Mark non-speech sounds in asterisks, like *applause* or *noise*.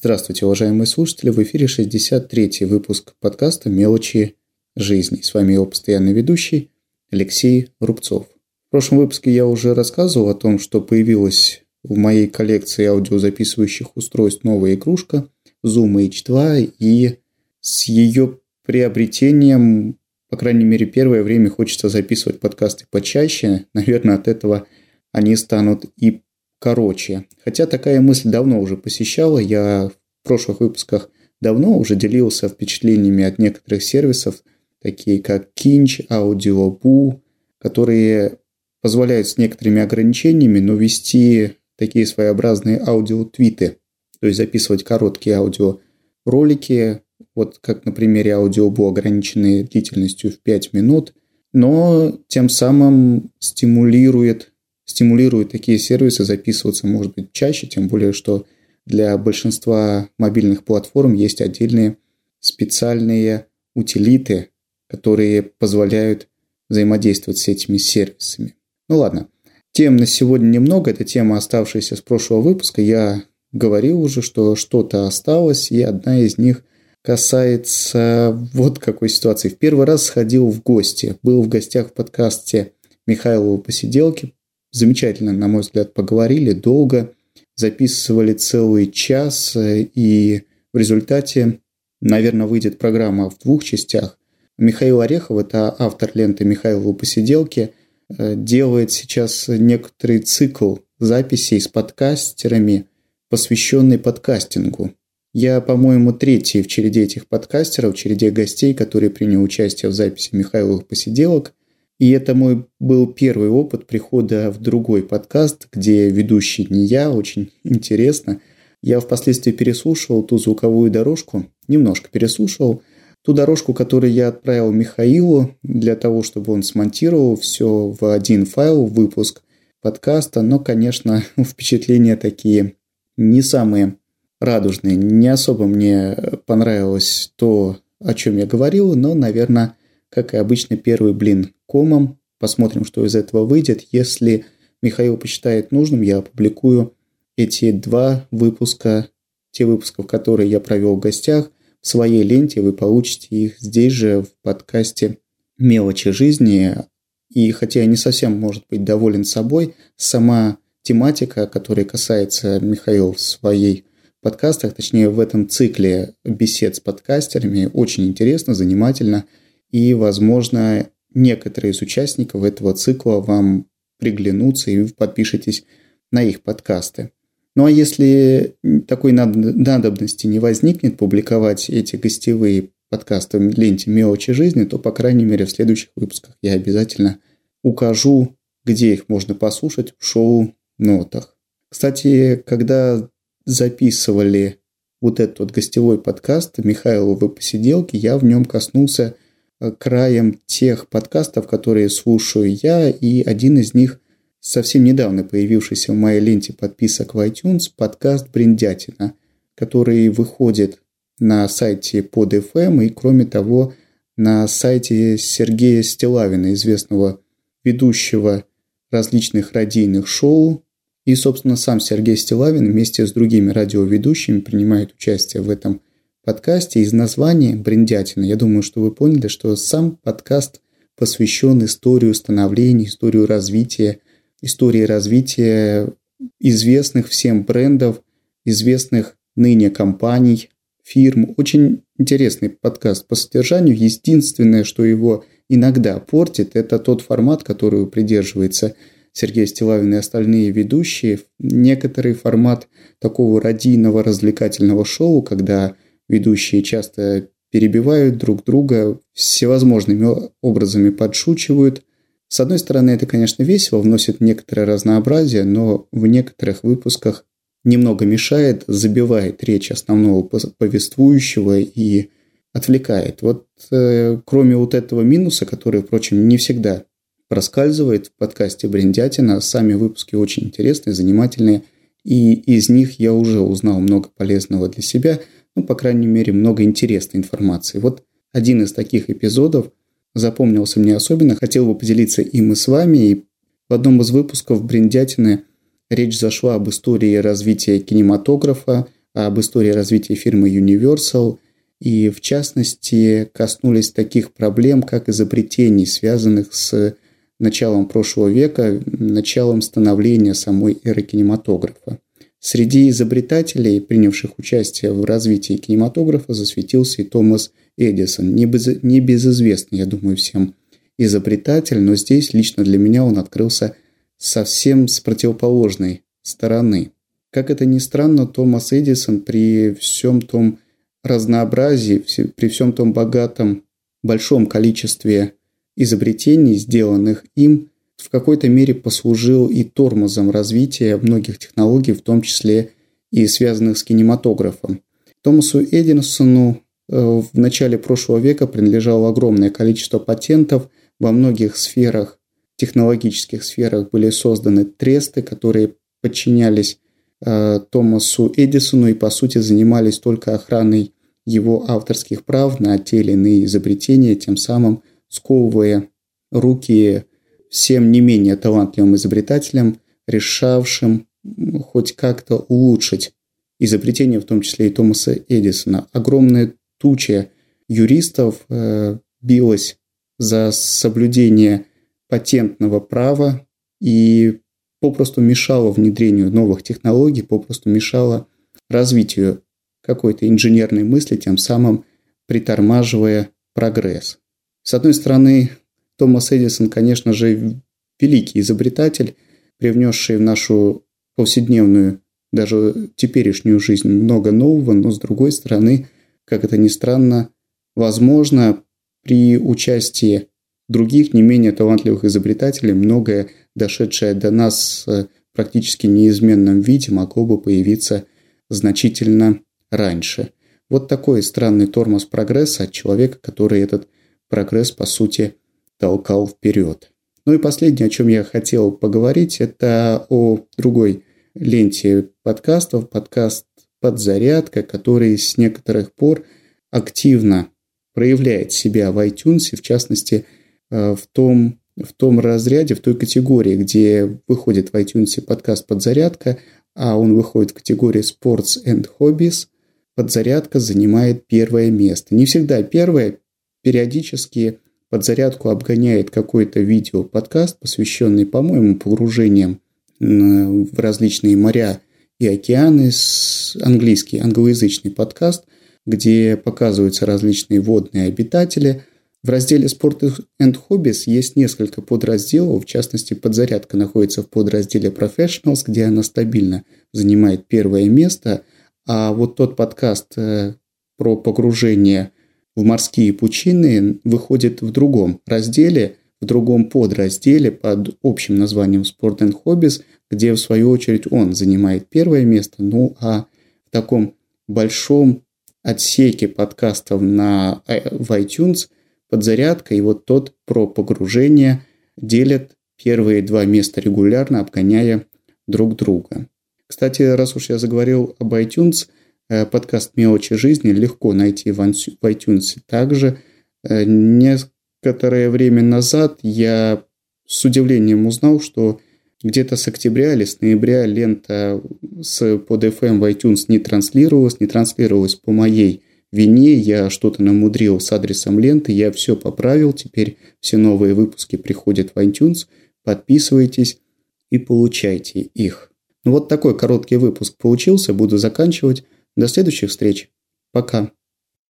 Здравствуйте, уважаемые слушатели! В эфире 63-й выпуск подкаста «Мелочи жизни». С вами его постоянный ведущий Алексей Рубцов. В прошлом выпуске я уже рассказывал о том, что появилась в моей коллекции аудиозаписывающих устройств новая игрушка Zoom H2, и с ее приобретением, по крайней мере, первое время хочется записывать подкасты почаще. Наверное, от этого они станут и короче. Хотя такая мысль давно уже посещала. Я в прошлых выпусках давно уже делился впечатлениями от некоторых сервисов, такие как Kinch, AudioBoo, которые позволяют с некоторыми ограничениями, но вести такие своеобразные аудиотвиты, то есть записывать короткие аудиоролики, вот как на примере аудиобу, ограниченные длительностью в 5 минут, но тем самым стимулирует стимулирует такие сервисы записываться, может быть, чаще, тем более, что для большинства мобильных платформ есть отдельные специальные утилиты, которые позволяют взаимодействовать с этими сервисами. Ну ладно, тем на сегодня немного, это тема, оставшаяся с прошлого выпуска. Я говорил уже, что что-то осталось, и одна из них касается вот какой ситуации. В первый раз сходил в гости, был в гостях в подкасте Михайлова посиделки, замечательно, на мой взгляд, поговорили долго, записывали целый час, и в результате, наверное, выйдет программа в двух частях. Михаил Орехов, это автор ленты Михайлова посиделки, э, делает сейчас некоторый цикл записей с подкастерами, посвященный подкастингу. Я, по-моему, третий в череде этих подкастеров, в череде гостей, которые приняли участие в записи Михайловых посиделок. И это мой был первый опыт прихода в другой подкаст, где ведущий не я, очень интересно. Я впоследствии переслушивал ту звуковую дорожку, немножко переслушивал, ту дорожку, которую я отправил Михаилу для того, чтобы он смонтировал все в один файл, выпуск подкаста. Но, конечно, *laughs* впечатления такие не самые радужные. Не особо мне понравилось то, о чем я говорил, но, наверное, как и обычно, первый блин комом. Посмотрим, что из этого выйдет. Если Михаил посчитает нужным, я опубликую эти два выпуска, те выпуски, которые я провел в гостях, в своей ленте. Вы получите их здесь же в подкасте «Мелочи жизни». И хотя я не совсем, может быть, доволен собой, сама тематика, которая касается Михаила в своей подкастах, точнее в этом цикле бесед с подкастерами, очень интересно, занимательно – и, возможно, некоторые из участников этого цикла вам приглянутся, и вы подпишетесь на их подкасты. Ну а если такой надобности не возникнет публиковать эти гостевые подкасты в ленте «Мелочи жизни», то, по крайней мере, в следующих выпусках я обязательно укажу, где их можно послушать в шоу-нотах. Кстати, когда записывали вот этот вот гостевой подкаст Михайловы посиделки, я в нем коснулся – краем тех подкастов, которые слушаю я, и один из них совсем недавно появившийся в моей ленте подписок в iTunes, подкаст «Бриндятина», который выходит на сайте под FM и, кроме того, на сайте Сергея Стилавина, известного ведущего различных радийных шоу. И, собственно, сам Сергей Стилавин вместе с другими радиоведущими принимает участие в этом подкасте из названия «Бриндятина». Я думаю, что вы поняли, что сам подкаст посвящен истории становления, историю развития, истории развития известных всем брендов, известных ныне компаний, фирм. Очень интересный подкаст по содержанию. Единственное, что его иногда портит, это тот формат, который придерживается Сергей Стилавин и остальные ведущие. Некоторый формат такого радийного развлекательного шоу, когда Ведущие часто перебивают друг друга, всевозможными образами подшучивают. С одной стороны, это, конечно, весело, вносит некоторое разнообразие, но в некоторых выпусках немного мешает, забивает речь основного повествующего и отвлекает. Вот э, кроме вот этого минуса, который, впрочем, не всегда проскальзывает в подкасте Бриндятина, сами выпуски очень интересные, занимательные, и из них я уже узнал много полезного для себя – ну, по крайней мере, много интересной информации. Вот один из таких эпизодов запомнился мне особенно, хотел бы поделиться им и с вами. И в одном из выпусков Бриндятины речь зашла об истории развития кинематографа, об истории развития фирмы Universal и, в частности, коснулись таких проблем, как изобретений, связанных с началом прошлого века, началом становления самой эры кинематографа. Среди изобретателей, принявших участие в развитии кинематографа, засветился и Томас Эдисон, небезызвестный, я думаю, всем изобретатель, но здесь лично для меня он открылся совсем с противоположной стороны. Как это ни странно, Томас Эдисон при всем том разнообразии, при всем том богатом, большом количестве изобретений, сделанных им, в какой-то мере послужил и тормозом развития многих технологий, в том числе и связанных с кинематографом. Томасу Эдинсону э, в начале прошлого века принадлежало огромное количество патентов во многих сферах, технологических сферах были созданы тресты, которые подчинялись э, Томасу Эдисону и, по сути, занимались только охраной его авторских прав на те или иные изобретения, тем самым сковывая руки всем не менее талантливым изобретателям, решавшим хоть как-то улучшить изобретение, в том числе и Томаса Эдисона. Огромная туча юристов э, билась за соблюдение патентного права и попросту мешала внедрению новых технологий, попросту мешала развитию какой-то инженерной мысли, тем самым притормаживая прогресс. С одной стороны, Томас Эдисон, конечно же, великий изобретатель, привнесший в нашу повседневную, даже теперешнюю жизнь много нового, но с другой стороны, как это ни странно, возможно, при участии других не менее талантливых изобретателей многое, дошедшее до нас практически неизменном виде, могло бы появиться значительно раньше. Вот такой странный тормоз прогресса от человека, который этот прогресс, по сути, толкал вперед. Ну и последнее, о чем я хотел поговорить, это о другой ленте подкастов, подкаст «Подзарядка», который с некоторых пор активно проявляет себя в iTunes, в частности, э, в том, в том разряде, в той категории, где выходит в iTunes подкаст «Подзарядка», а он выходит в категории «Sports and Hobbies», подзарядка занимает первое место. Не всегда первое, периодически подзарядку обгоняет какой-то видео-подкаст, посвященный, по-моему, погружениям в различные моря и океаны, с английский, англоязычный подкаст, где показываются различные водные обитатели. В разделе Sport and Hobbies есть несколько подразделов, в частности, подзарядка находится в подразделе Professionals, где она стабильно занимает первое место – а вот тот подкаст э, про погружение в морские пучины выходит в другом разделе, в другом подразделе под общим названием Sport and Hobbies, где в свою очередь он занимает первое место. Ну а в таком большом отсеке подкастов на, э, в iTunes подзарядка и вот тот про погружение делят первые два места регулярно, обгоняя друг друга. Кстати, раз уж я заговорил об iTunes, подкаст «Мелочи жизни» легко найти в iTunes. Также э, некоторое время назад я с удивлением узнал, что где-то с октября или с ноября лента с под FM в iTunes не транслировалась, не транслировалась по моей вине. Я что-то намудрил с адресом ленты, я все поправил. Теперь все новые выпуски приходят в iTunes. Подписывайтесь и получайте их. Ну вот такой короткий выпуск получился. Буду заканчивать. До следующих встреч. Пока.